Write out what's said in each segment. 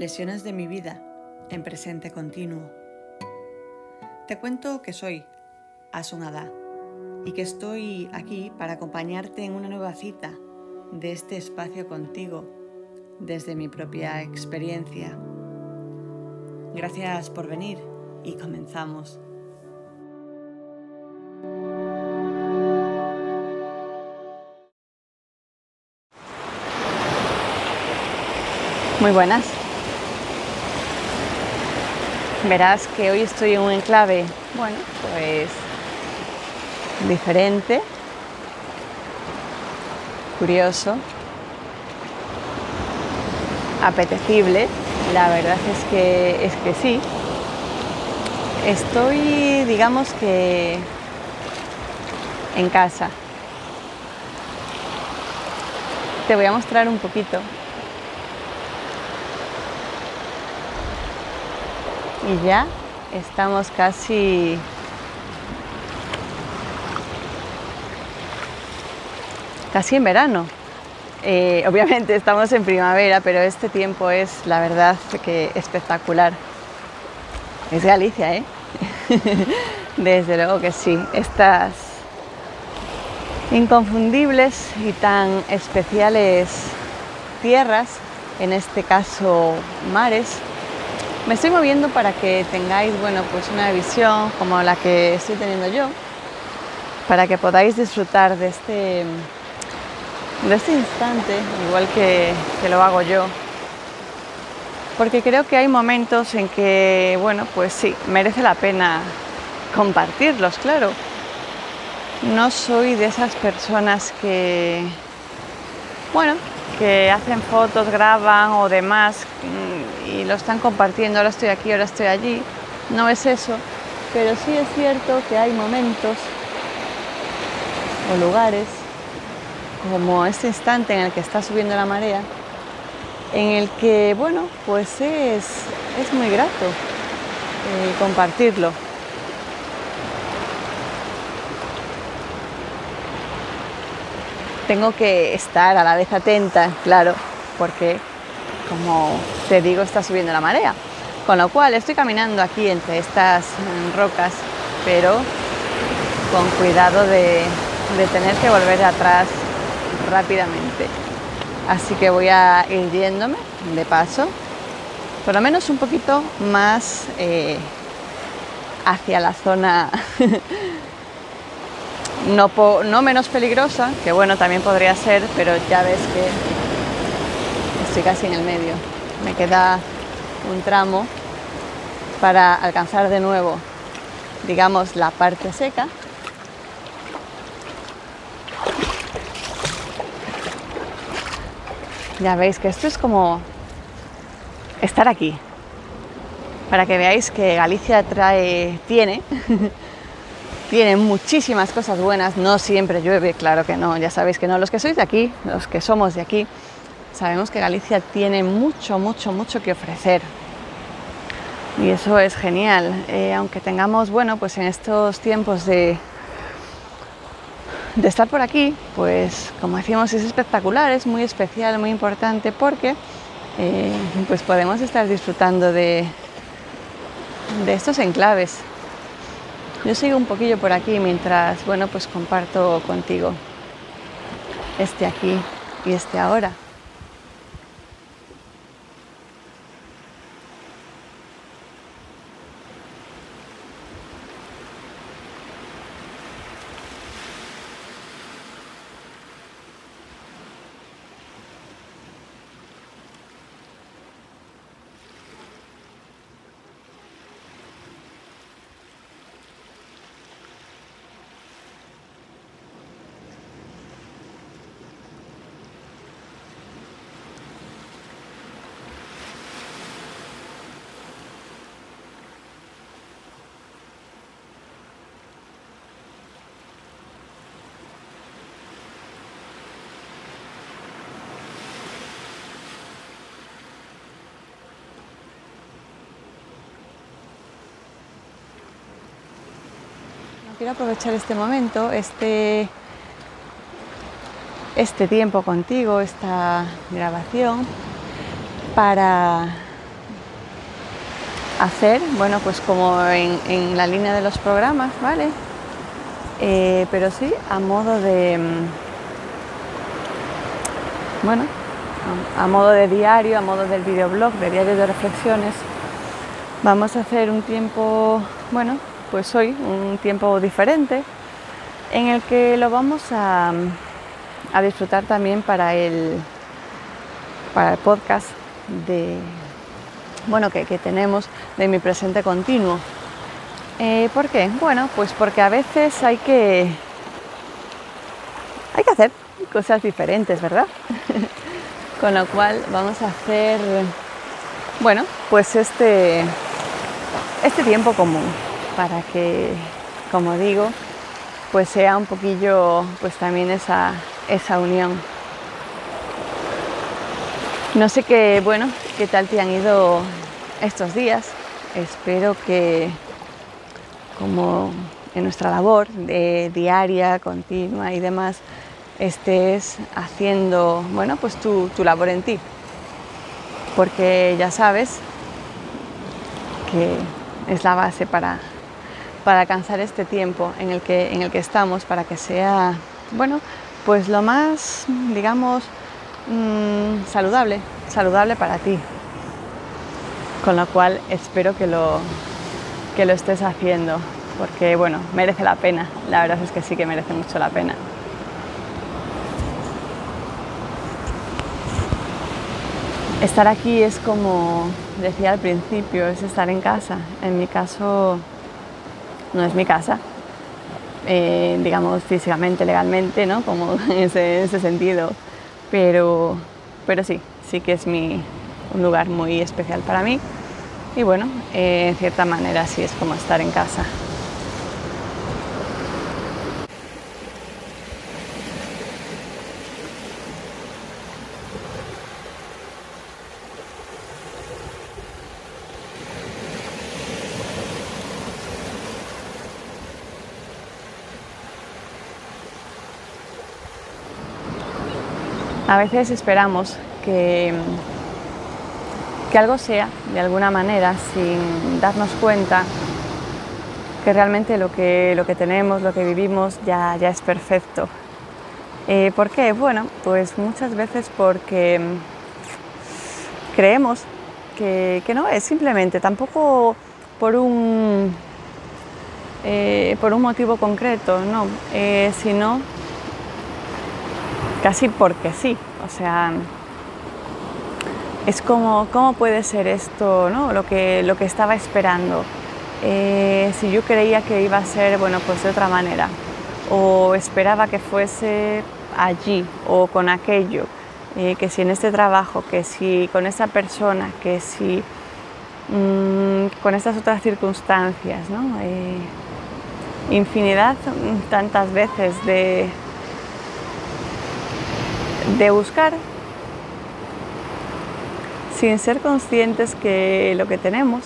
Reflexiones de mi vida en presente continuo. Te cuento que soy Asunada y que estoy aquí para acompañarte en una nueva cita de este espacio contigo desde mi propia experiencia. Gracias por venir y comenzamos. Muy buenas. Verás que hoy estoy en un enclave, bueno, pues diferente, curioso, apetecible. La verdad es que es que sí. Estoy, digamos que en casa. Te voy a mostrar un poquito y ya estamos casi casi en verano. Eh, obviamente estamos en primavera, pero este tiempo es la verdad que espectacular. Es Galicia, ¿eh? Desde luego que sí. Estas inconfundibles y tan especiales tierras, en este caso mares, me estoy moviendo para que tengáis, bueno, pues una visión como la que estoy teniendo yo, para que podáis disfrutar de este, de este instante, igual que, que lo hago yo. Porque creo que hay momentos en que, bueno, pues sí, merece la pena compartirlos, claro. No soy de esas personas que, bueno, que hacen fotos, graban o demás y lo están compartiendo, ahora estoy aquí, ahora estoy allí. No es eso, pero sí es cierto que hay momentos o lugares, como este instante en el que está subiendo la marea, en el que, bueno, pues es, es muy grato eh, compartirlo. Tengo que estar a la vez atenta, claro, porque como te digo, está subiendo la marea. Con lo cual estoy caminando aquí entre estas rocas, pero con cuidado de, tener que volver atrás rápidamente. Así que voy a ir yéndome de paso, por lo menos un poquito más eh, hacia la zona no menos peligrosa, que bueno, también podría ser, pero ya ves que estoy casi en el medio. Me queda un tramo para alcanzar de nuevo, digamos, la parte seca. Ya veis que esto es como estar aquí, para que veáis que Galicia trae, tiene, tiene muchísimas cosas buenas, no siempre llueve, claro que no, ya sabéis que no, los que sois de aquí, los que somos de aquí, Sabemos que Galicia tiene mucho, mucho, mucho que ofrecer. Y eso es genial. Eh, aunque tengamos, bueno, pues en estos tiempos de, de estar por aquí, pues como decíamos, es espectacular, es muy especial, muy importante porque eh, pues podemos estar disfrutando de, de estos enclaves. Yo sigo un poquillo por aquí mientras, bueno, pues comparto contigo este aquí y este ahora. Quiero aprovechar este momento, este, este tiempo contigo, esta grabación, para hacer, bueno, pues como en, la línea de los programas, ¿vale? Eh, pero sí a modo de, mm, bueno, a, modo de diario, a modo del videoblog, de diario de reflexiones, vamos a hacer un tiempo, bueno, pues hoy, un tiempo diferente, en el que lo vamos a, a disfrutar también para el, para el podcast de, bueno, que, tenemos de mi presente continuo. Eh, ¿Por qué? Bueno, pues porque a veces hay que, hay que hacer cosas diferentes, ¿verdad? Con lo cual vamos a hacer, bueno, pues este, este tiempo común para que, como digo, pues sea un poquillo, pues también esa, esa unión. No sé qué, bueno, qué tal te han ido estos días. Espero que como en nuestra labor de diaria, continua y demás, estés haciendo, bueno, pues tu, tu labor en ti. Porque ya sabes que es la base para, para alcanzar este tiempo en el, que, en el que estamos, para que sea, bueno, pues lo más, digamos, Mm, saludable, saludable para ti. Con lo cual espero que lo, que lo estés haciendo, porque bueno, merece la pena, la verdad es que sí que merece mucho la pena. Estar aquí es como decía al principio, es estar en casa. En mi caso no es mi casa, eh, digamos físicamente, legalmente, ¿no? Como en ese, en ese sentido pero, pero sí, sí que es mi, un lugar muy especial para mí y bueno, eh, en cierta manera sí es como estar en casa. A veces esperamos que, que algo sea, de alguna manera, sin darnos cuenta que realmente lo que, lo que tenemos, lo que vivimos ya, ya es perfecto. Eh, ¿Por qué? Bueno, pues muchas veces porque creemos que, no es simplemente, tampoco por un, eh, por un motivo concreto, no, eh, sino casi porque sí. O sea, es como, ¿cómo puede ser esto, ¿no? lo, que, lo que estaba esperando? Eh, si yo creía que iba a ser, bueno, pues de otra manera, o esperaba que fuese allí o con aquello, eh, que si en este trabajo, que si con esa persona, que si mm, con estas otras circunstancias, ¿no? Eh, infinidad, tantas veces de, de buscar sin ser conscientes que lo que tenemos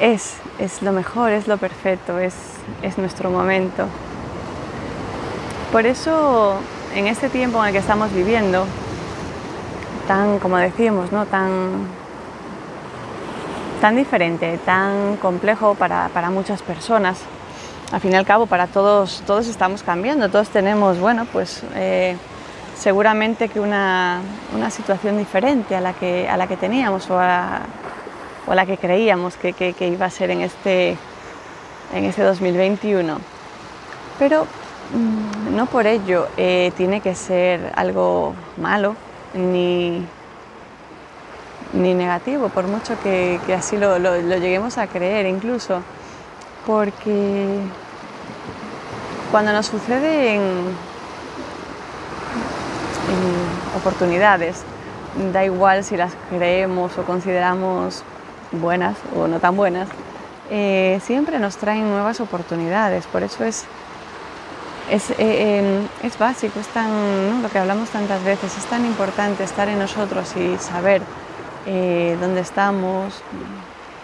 es, es lo mejor, es lo perfecto, es, es nuestro momento. Por eso, en este tiempo en el que estamos viviendo, tan, como decimos, ¿no? tan, tan diferente, tan complejo para, para, muchas personas, al fin y al cabo para todos, todos estamos cambiando, todos tenemos, bueno, pues... Eh, seguramente que una, situación diferente a la que, a la que teníamos o a, la que creíamos que, iba a ser en este, en este 2021. Pero mm, no por ello eh, tiene que ser algo malo ni, ni negativo, por mucho que, así lo, lo, lleguemos a creer incluso, porque cuando nos sucede en oportunidades. Da igual si las creemos o consideramos buenas o no tan buenas, eh, siempre nos traen nuevas oportunidades. Por eso es, es, eh, em, es básico, es tan, lo que hablamos tantas veces, es tan importante estar en nosotros y saber eh, dónde estamos,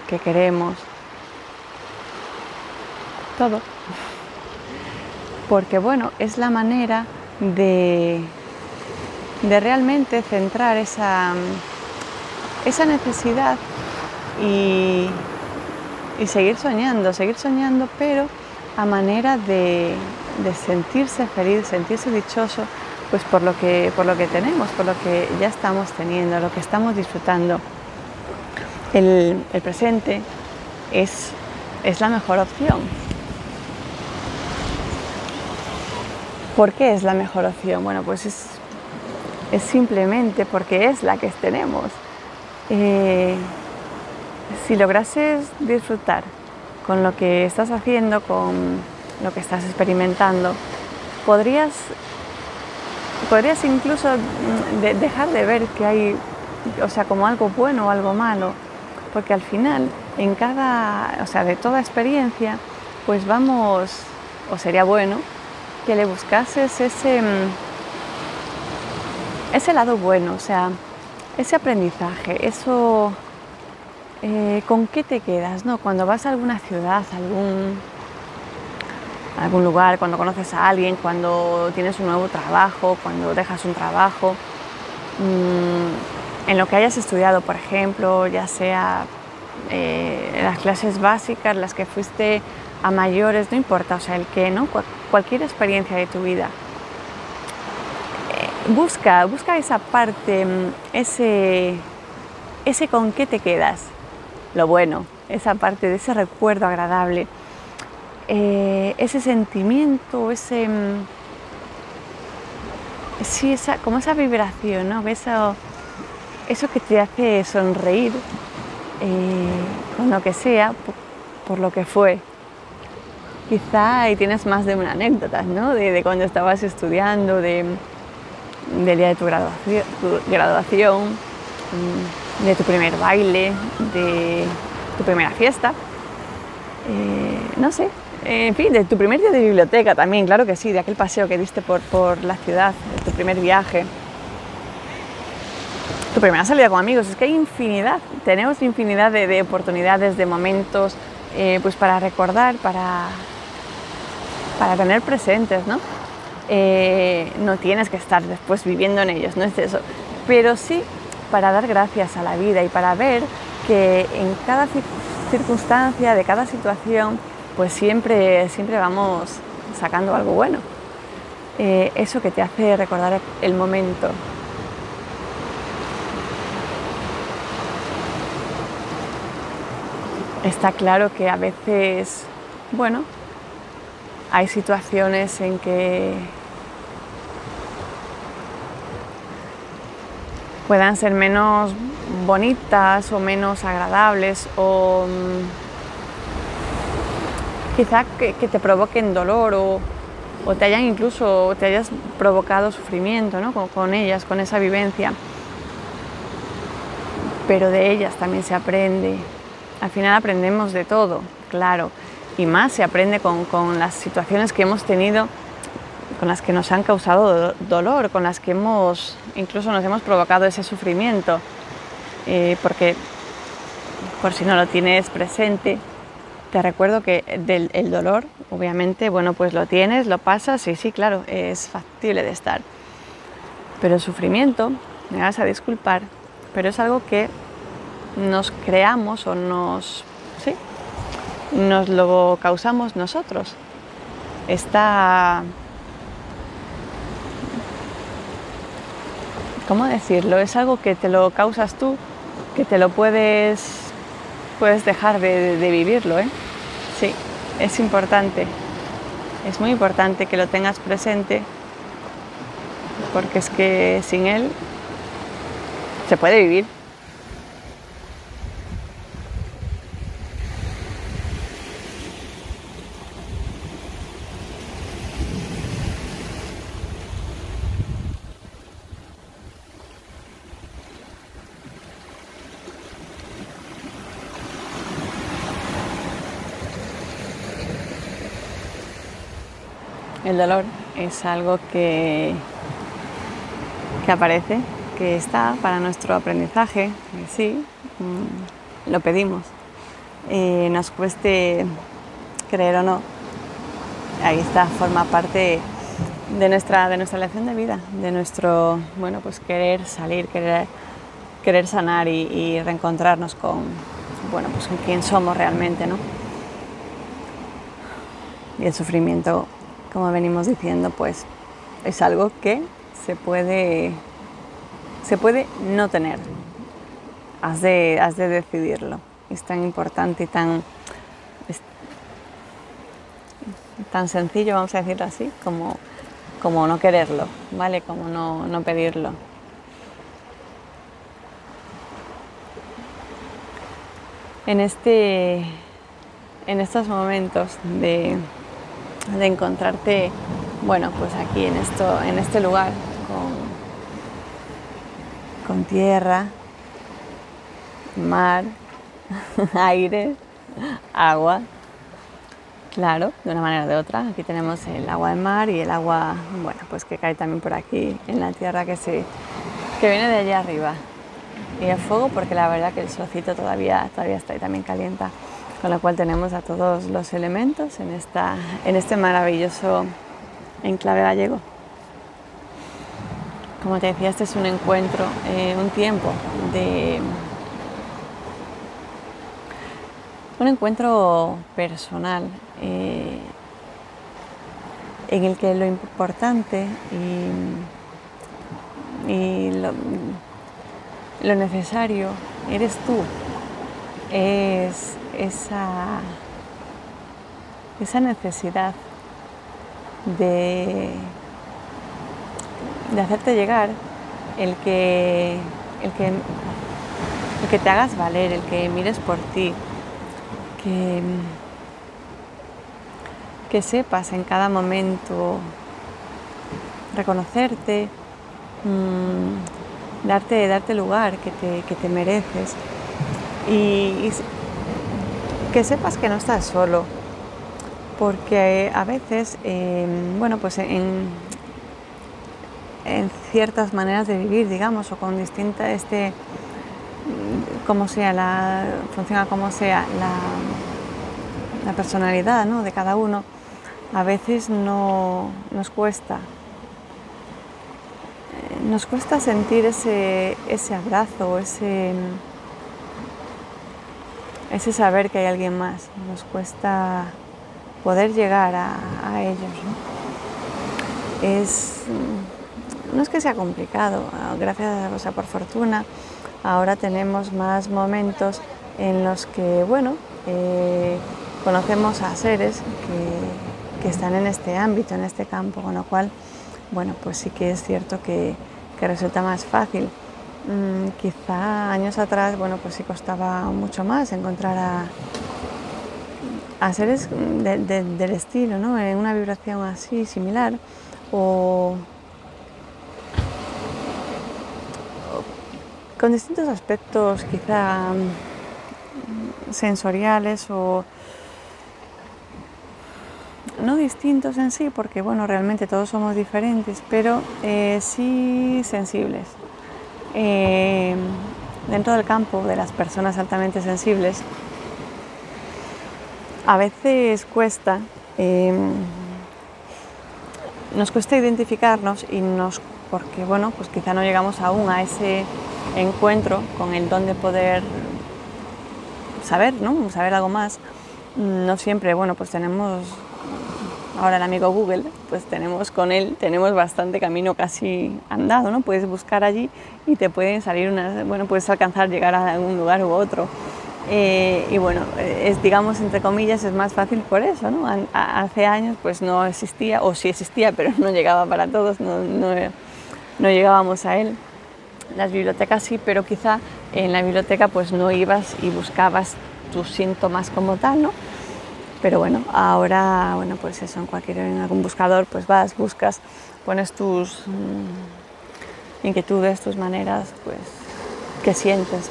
qué queremos, todo. Porque bueno, es la manera de de realmente centrar esa, esa necesidad y, y seguir soñando, seguir soñando, pero a manera de, de sentirse feliz, sentirse dichoso, pues por lo que, por lo que tenemos, por lo que ya estamos teniendo, lo que estamos disfrutando. El, el presente es, es la mejor opción. ¿Por qué es la mejor opción? Bueno, pues es, es simplemente porque es la que tenemos. Eh, si lograses disfrutar con lo que estás haciendo, con lo que estás experimentando, podrías, podrías incluso dejar de ver que hay, o sea, como algo bueno o algo malo, porque al final, en cada, o sea, de toda experiencia, pues vamos, o sería bueno, que le buscases ese, mm, ese lado bueno, o sea, ese aprendizaje, eso, eh, ¿con qué te quedas? No? Cuando vas a alguna ciudad, algún, algún lugar, cuando conoces a alguien, cuando tienes un nuevo trabajo, cuando dejas un trabajo, mm, en lo que hayas estudiado, por ejemplo, ya sea eh, las clases básicas, las que fuiste a mayores, no importa, o sea, el que, ¿no? cualquier experiencia de tu vida. Busca, busca esa parte, mm, ese, ese con qué te quedas, lo bueno, esa parte de ese recuerdo agradable, eh, ese sentimiento, ese, mm, sí, esa, como esa vibración, ¿no? Eso, eso que te hace sonreír eh, con lo que sea, por lo que fue, quizá ahí tienes más de una anécdota, ¿no? De, cuando estabas estudiando, de, del día de tu graduación, mm, de tu primer baile, de tu primera fiesta, eh, no sé, en fin, de tu primer día de biblioteca también, claro que sí, de aquel paseo que diste por, por la ciudad, de tu primer viaje, tu primera salida con amigos, es que hay infinidad, tenemos infinidad de, oportunidades, de momentos, eh, pues para recordar, para, para tener presentes, ¿no? Eh, no tienes que estar después viviendo en ellos, no es eso, pero sí para dar gracias a la vida y para ver que en cada circunstancia, de cada situación, pues siempre, siempre vamos sacando algo bueno. Eh, eso que te hace recordar el momento. Está claro que a veces, bueno, hay situaciones en que puedan ser menos bonitas o menos agradables o mm, quizá que, te provoquen dolor o, te hayan incluso te hayas provocado sufrimiento ¿no? con, con ellas, con esa vivencia. Pero de ellas también se aprende. Al final aprendemos de todo, claro y más se aprende con, las situaciones que hemos tenido, con las que nos han causado dolor, con las que hemos, incluso nos hemos provocado ese sufrimiento, eh, porque por si no lo tienes presente, te recuerdo que del el dolor, obviamente, bueno, pues lo tienes, lo pasas, y sí, claro, es factible de estar. Pero el sufrimiento, me vas a disculpar, pero es algo que nos creamos o nos, sí, nos lo causamos nosotros. Está... ¿Cómo decirlo? Es algo que te lo causas tú, que te lo puedes, puedes dejar de, vivirlo. ¿eh? Sí, es importante. Es muy importante que lo tengas presente porque es que sin él se puede vivir. El dolor es algo que, que aparece, que está para nuestro aprendizaje, sí, mm, lo pedimos. Eh, nos cueste creer o no, ahí está, forma parte de nuestra, de nuestra lección de vida, de nuestro, bueno, pues querer salir, querer, querer sanar y, reencontrarnos con, bueno, pues con quién somos realmente, ¿no? Y el sufrimiento, como venimos diciendo, pues es algo que se puede, se puede no tener. Has de, has de decidirlo. Es tan importante y tan, tan sencillo, vamos a decirlo así, como, como no quererlo, ¿vale? Como no, no pedirlo. En, este, en estos momentos de, de encontrarte, bueno, pues aquí en, esto, en este lugar con, con tierra, mar, aire, agua, claro, de una manera o de otra. Aquí tenemos el agua del mar y el agua, bueno, pues que cae también por aquí en la tierra que, se, que viene de allá arriba. Y el fuego porque la verdad que el solcito todavía, todavía está ahí también calienta con lo cual tenemos a todos los elementos en, esta, en este maravilloso enclave gallego. Como te decía, este es un encuentro, eh, un tiempo de... un encuentro personal eh, en el que lo importante y, y lo, lo necesario eres tú, es esa, esa necesidad de, de hacerte llegar el que, el, que, el que te hagas valer, el que mires por ti, que, que sepas en cada momento reconocerte, mmm, darte, darte lugar que te, que te mereces. Que sepas que no estás solo, porque a veces, em, bueno, pues en, ciertas maneras de vivir, digamos, o con distinta, este, como sea, la, funciona como sea la, la personalidad ¿no? de cada uno, a veces no nos cuesta eh, nos cuesta sentir ese, ese abrazo, ese, ese saber que hay alguien más. Nos cuesta poder llegar a, ellos. ¿no? Es, no es que sea complicado, gracias, o sea, por fortuna, ahora tenemos más momentos en los que, bueno, eh, conocemos a seres que, están en este ámbito, en este campo, con lo cual, bueno, pues sí que es cierto que resulta más fácil Mm, quizá años atrás, bueno, pues sí costaba mucho más encontrar a, seres del estilo, ¿no? En una vibración así, similar, o, con distintos aspectos quizá mm, sensoriales o no distintos en sí, porque bueno, realmente todos somos diferentes, pero eh, sí sensibles. Eh, dentro del campo de las personas altamente sensibles, a veces cuesta, em, nos cuesta identificarnos y nos, porque bueno, pues quizá no llegamos aún a ese encuentro con el don de poder saber, ¿no? Saber algo más. No siempre, bueno, pues tenemos ahora el amigo Google, pues tenemos con él, tenemos bastante camino casi andado, ¿no? Puedes buscar allí y te pueden salir unas, bueno, puedes alcanzar llegar a un lugar u otro. Eh, y bueno, es, digamos, entre comillas, es más fácil por eso, ¿no? hace años pues no existía, o sí existía, pero no llegaba para todos, no, no llegábamos a él. Las bibliotecas sí, pero quizá en la biblioteca pues no ibas y buscabas tus síntomas como tal, ¿no? Pero bueno, ahora, bueno, pues eso, en cualquier, en algún buscador, pues vas, buscas, pones tus mm, inquietudes, tus maneras, pues, que sientes.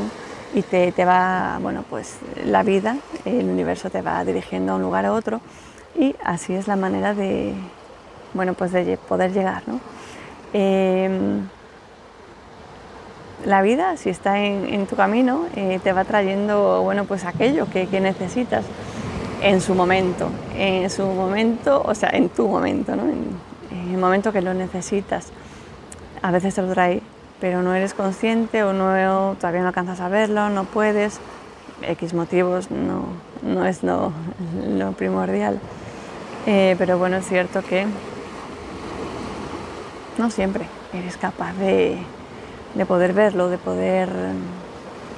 Y te, te, va, bueno, pues la vida, el universo te va dirigiendo a un lugar a otro y así es la manera de, bueno, pues de poder llegar, ¿no? Eh, la vida, si está en, tu camino, eh, te va trayendo, bueno, pues aquello que, que necesitas en su momento, en su momento, o sea, en tu momento, ¿no? en, el momento que lo necesitas. A veces te lo trae, pero no eres consciente o no, todavía no alcanzas a verlo, no puedes. X motivos no, no es lo, primordial. Eh, pero bueno, es cierto que no siempre eres capaz de, de poder verlo, de poder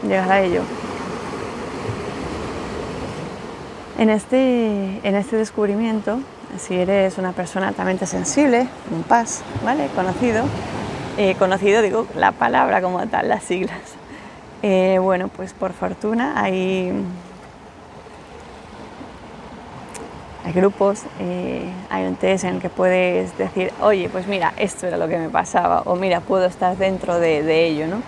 llegar a ello. En este, en este descubrimiento, si eres una persona altamente sensible, un PAS, ¿vale? Conocido, eh, conocido digo la palabra como tal, las siglas. Eh, bueno, pues por fortuna hay, hay grupos, eh, hay un test en el que puedes decir, oye, pues mira, esto era lo que me pasaba, o mira, puedo estar dentro de, de ello, ¿no?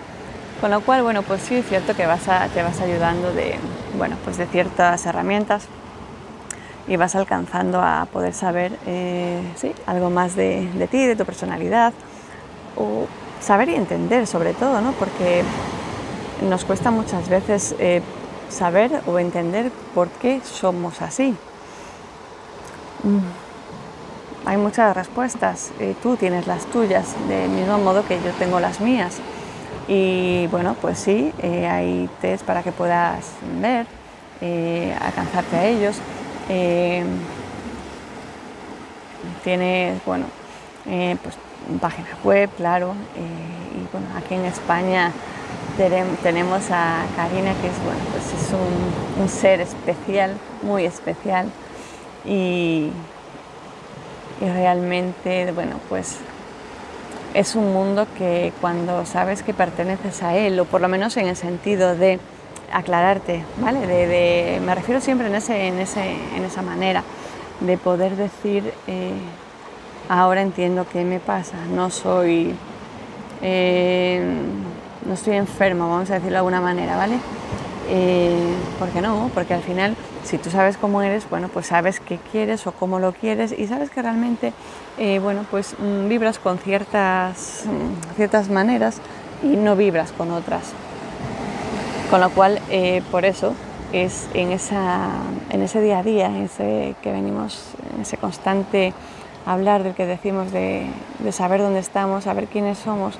Con lo cual, bueno, pues sí es cierto que vas te vas ayudando de, bueno, pues de ciertas herramientas y vas alcanzando a poder saber eh, algo más de, ti, de tu personalidad, o saber y entender sobre todo, ¿no? porque nos cuesta muchas veces eh, saber o entender por qué somos así. Mm. Hay muchas respuestas, eh, tú tienes las tuyas, del mismo modo que yo tengo las mías. Y bueno, pues sí, eh, hay test para que puedas ver, eh, alcanzarte a ellos. Eh, tienes, bueno, pues página web, claro. y bueno, aquí en España tenemos a Karina, que es, bueno, pues es un, un ser especial, muy especial. Y, y realmente, bueno, pues es un mundo que cuando sabes que perteneces a él, o por lo menos en el sentido de aclararte, ¿vale? De, me refiero siempre en, ese, en, ese, en esa manera, de poder decir, eh, ahora entiendo qué me pasa, no soy, eh, no estoy enfermo, vamos a decirlo de alguna manera, ¿vale? Eh, ¿Por qué no? Porque al final si tú sabes cómo eres, bueno, pues sabes qué quieres o cómo lo quieres y sabes que realmente, eh, bueno, pues mm, vibras con ciertas, mm, ciertas maneras y no vibras con otras. Con lo cual, eh, por eso es en, esa, en ese día a día, en ese que venimos, en ese constante hablar del que decimos de, de saber dónde estamos, saber quiénes somos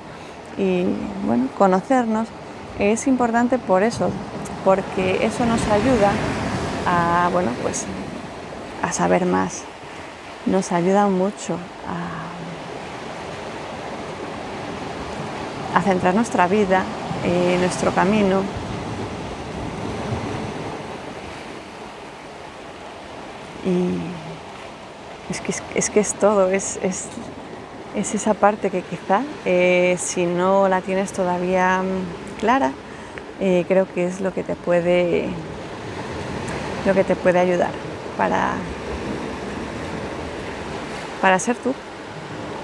y, bueno, conocernos, es importante por eso, porque eso nos ayuda a, bueno, pues, a saber más. Nos ayuda mucho a, centrar nuestra vida, en nuestro camino. Y es que es, que es todo, es, es, esa parte que quizá eh, si no la tienes todavía mm, clara, eh, creo que es lo que te puede lo que te puede ayudar para, para ser tú,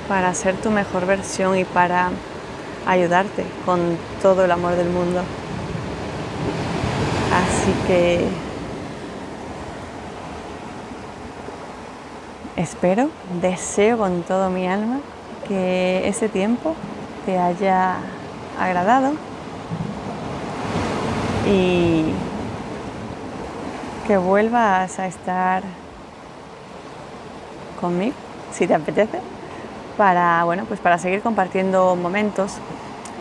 para ser tu mejor versión y para ayudarte con todo el amor del mundo. Así que espero, deseo con todo mi alma que ese tiempo te haya agradado y que vuelvas a estar conmigo, si te apetece, para, bueno, pues para seguir compartiendo momentos,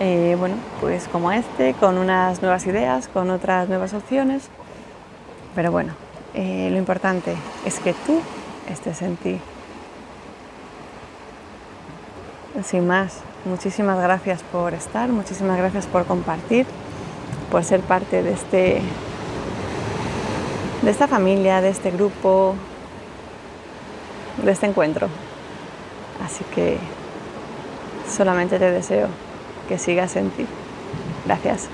eh, bueno, pues como este, con unas nuevas ideas, con otras nuevas opciones. Pero bueno, eh, lo importante es que tú estés en ti. Sin más, muchísimas gracias por estar, muchísimas gracias por compartir, por ser parte de este de esta familia, de este grupo, de este encuentro. Así que solamente te deseo que sigas en ti. Gracias.